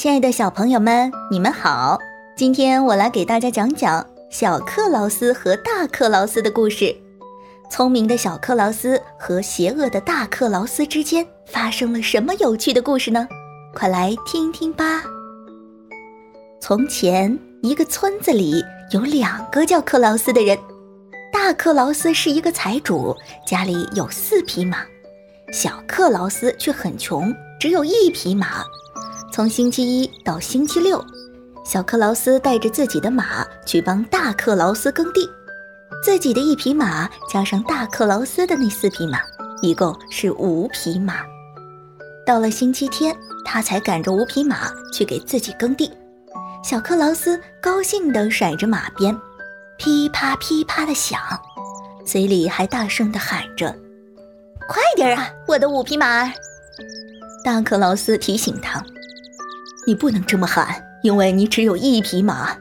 亲爱的小朋友们，你们好！今天我来给大家讲讲小克劳斯和大克劳斯的故事。聪明的小克劳斯和邪恶的大克劳斯之间发生了什么有趣的故事呢？快来听听吧。从前，一个村子里有两个叫克劳斯的人。大克劳斯是一个财主，家里有四匹马；小克劳斯却很穷，只有一匹马。从星期一到星期六，小克劳斯带着自己的马去帮大克劳斯耕地，自己的一匹马加上大克劳斯的那四匹马，一共是五匹马。到了星期天，他才赶着五匹马去给自己耕地。小克劳斯高兴地甩着马鞭，噼啪噼啪地响，嘴里还大声地喊着：“快点啊，我的五匹马！”大克劳斯提醒他。你不能这么喊，因为你只有一匹马。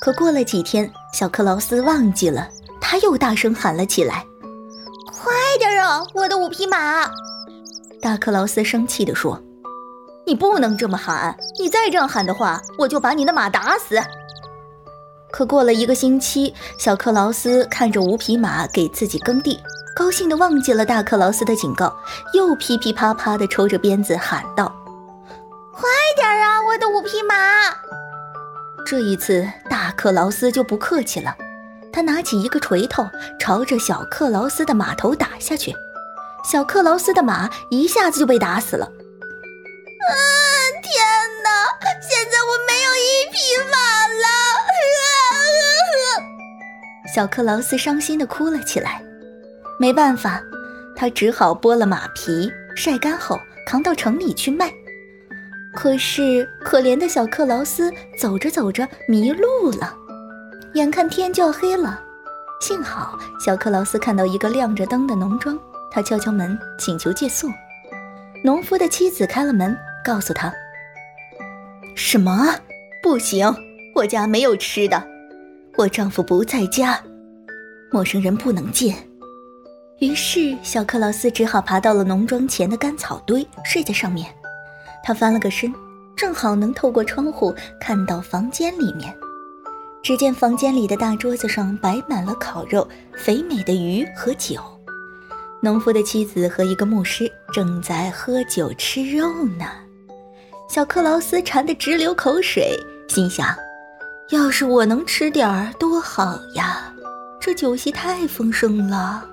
可过了几天，小克劳斯忘记了，他又大声喊了起来：“快点啊，我的五匹马！”大克劳斯生气地说：“你不能这么喊，你再这样喊的话，我就把你的马打死。”可过了一个星期，小克劳斯看着五匹马给自己耕地，高兴的忘记了大克劳斯的警告，又噼噼啪啪的抽着鞭子喊道。快点啊，我的五匹马！这一次，大克劳斯就不客气了，他拿起一个锤头，朝着小克劳斯的马头打下去。小克劳斯的马一下子就被打死了。啊！天哪！现在我没有一匹马了！小克劳斯伤心的哭了起来。没办法，他只好剥了马皮，晒干后扛到城里去卖。可是，可怜的小克劳斯走着走着迷路了，眼看天就要黑了。幸好小克劳斯看到一个亮着灯的农庄，他敲敲门，请求借宿。农夫的妻子开了门，告诉他：“什么？不行，我家没有吃的，我丈夫不在家，陌生人不能进。”于是，小克劳斯只好爬到了农庄前的干草堆，睡在上面。他翻了个身，正好能透过窗户看到房间里面。只见房间里的大桌子上摆满了烤肉、肥美的鱼和酒。农夫的妻子和一个牧师正在喝酒吃肉呢。小克劳斯馋得直流口水，心想：要是我能吃点儿多好呀！这酒席太丰盛了。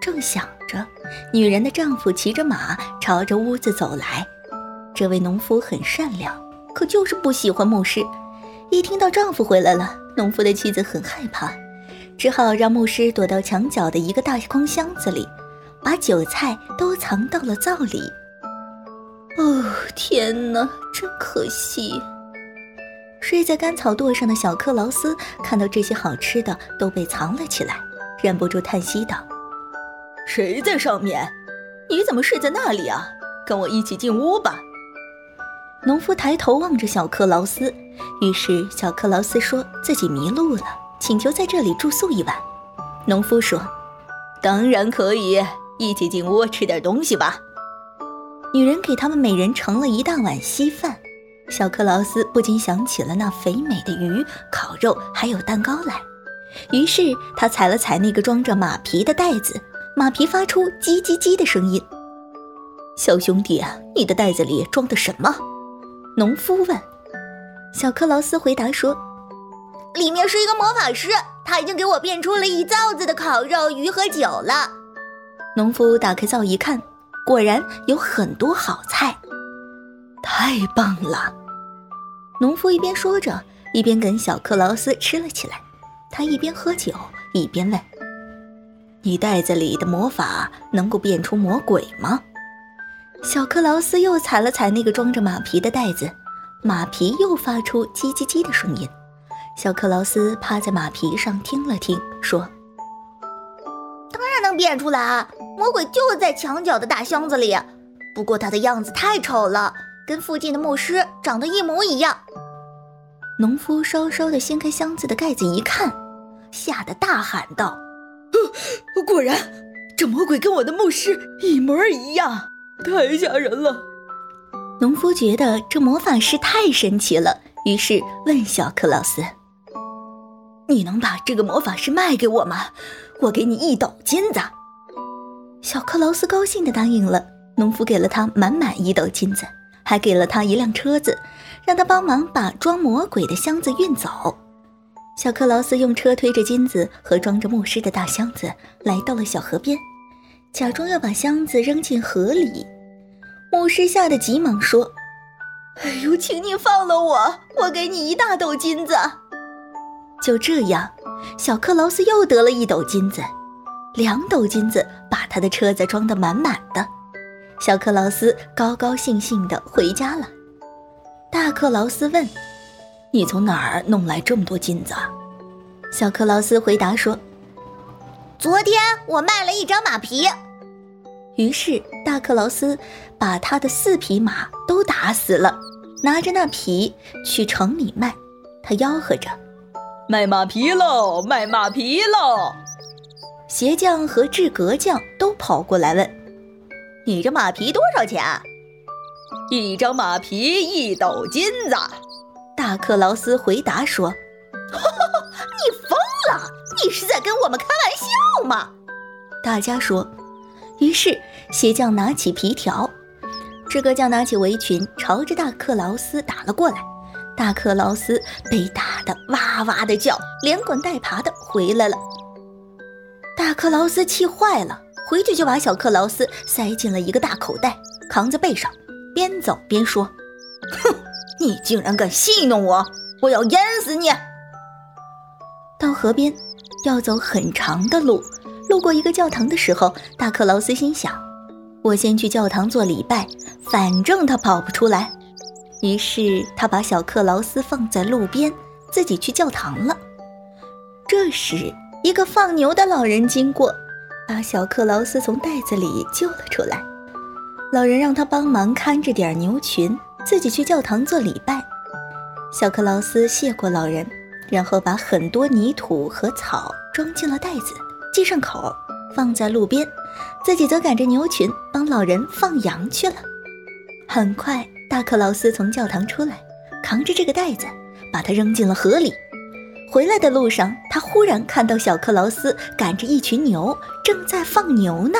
正想着，女人的丈夫骑着马朝着屋子走来。这位农夫很善良，可就是不喜欢牧师。一听到丈夫回来了，农夫的妻子很害怕，只好让牧师躲到墙角的一个大空箱子里，把韭菜都藏到了灶里。哦，天哪，真可惜！睡在干草垛上的小克劳斯看到这些好吃的都被藏了起来，忍不住叹息道：“谁在上面？你怎么睡在那里啊？跟我一起进屋吧。”农夫抬头望着小克劳斯，于是小克劳斯说自己迷路了，请求在这里住宿一晚。农夫说：“当然可以，一起进屋吃点东西吧。”女人给他们每人盛了一大碗稀饭。小克劳斯不禁想起了那肥美的鱼、烤肉还有蛋糕来，于是他踩了踩那个装着马皮的袋子，马皮发出叽叽叽的声音。小兄弟啊，你的袋子里装的什么？农夫问：“小克劳斯回答说，里面是一个魔法师，他已经给我变出了一灶子的烤肉、鱼和酒了。”农夫打开灶一看，果然有很多好菜，太棒了！农夫一边说着，一边跟小克劳斯吃了起来。他一边喝酒，一边问：“你袋子里的魔法能够变出魔鬼吗？”小克劳斯又踩了踩那个装着马皮的袋子，马皮又发出叽叽叽的声音。小克劳斯趴在马皮上听了听，说：“当然能变出来啊！魔鬼就在墙角的大箱子里，不过他的样子太丑了，跟附近的牧师长得一模一样。”农夫稍稍的掀开箱子的盖子一看，吓得大喊道：“果然，这魔鬼跟我的牧师一模一样！”太吓人了！农夫觉得这魔法师太神奇了，于是问小克劳斯：“你能把这个魔法师卖给我吗？我给你一斗金子。”小克劳斯高兴地答应了。农夫给了他满满一斗金子，还给了他一辆车子，让他帮忙把装魔鬼的箱子运走。小克劳斯用车推着金子和装着牧师的大箱子，来到了小河边，假装要把箱子扔进河里。牧师吓得急忙说：“哎呦，请你放了我，我给你一大斗金子。”就这样，小克劳斯又得了一斗金子，两斗金子把他的车子装得满满的。小克劳斯高高兴兴地回家了。大克劳斯问。你从哪儿弄来这么多金子？小克劳斯回答说：“昨天我卖了一张马皮。”于是大克劳斯把他的四匹马都打死了，拿着那皮去城里卖。他吆喝着：“卖马皮喽，卖马皮喽！”鞋匠和制革匠都跑过来问：“你这马皮多少钱？”“一张马皮一斗金子。”大克劳斯回答说：“你疯了！你是在跟我们开玩笑吗？”大家说。于是鞋匠拿起皮条，制革匠拿起围裙，朝着大克劳斯打了过来。大克劳斯被打得哇哇的叫，连滚带爬的回来了。大克劳斯气坏了，回去就把小克劳斯塞进了一个大口袋，扛在背上，边走边说：“哼！”你竟然敢戏弄我！我要淹死你！到河边要走很长的路，路过一个教堂的时候，大克劳斯心想：我先去教堂做礼拜，反正他跑不出来。于是他把小克劳斯放在路边，自己去教堂了。这时，一个放牛的老人经过，把小克劳斯从袋子里救了出来。老人让他帮忙看着点牛群。自己去教堂做礼拜，小克劳斯谢过老人，然后把很多泥土和草装进了袋子，系上口，放在路边，自己则赶着牛群帮老人放羊去了。很快，大克劳斯从教堂出来，扛着这个袋子，把它扔进了河里。回来的路上，他忽然看到小克劳斯赶着一群牛正在放牛呢。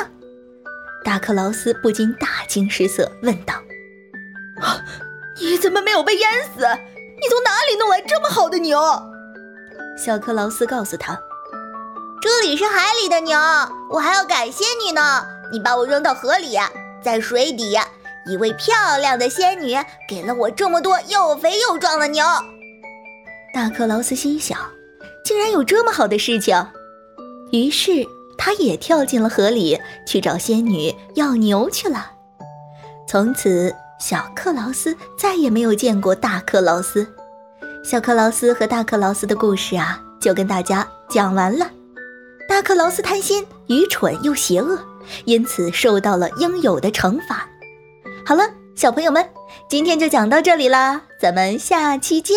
大克劳斯不禁大惊失色，问道。啊！你怎么没有被淹死？你从哪里弄来这么好的牛？小克劳斯告诉他：“这里是海里的牛，我还要感谢你呢。你把我扔到河里，在水底，一位漂亮的仙女给了我这么多又肥又壮的牛。”大克劳斯心想：“竟然有这么好的事情！”于是他也跳进了河里，去找仙女要牛去了。从此。小克劳斯再也没有见过大克劳斯。小克劳斯和大克劳斯的故事啊，就跟大家讲完了。大克劳斯贪心、愚蠢又邪恶，因此受到了应有的惩罚。好了，小朋友们，今天就讲到这里啦，咱们下期见。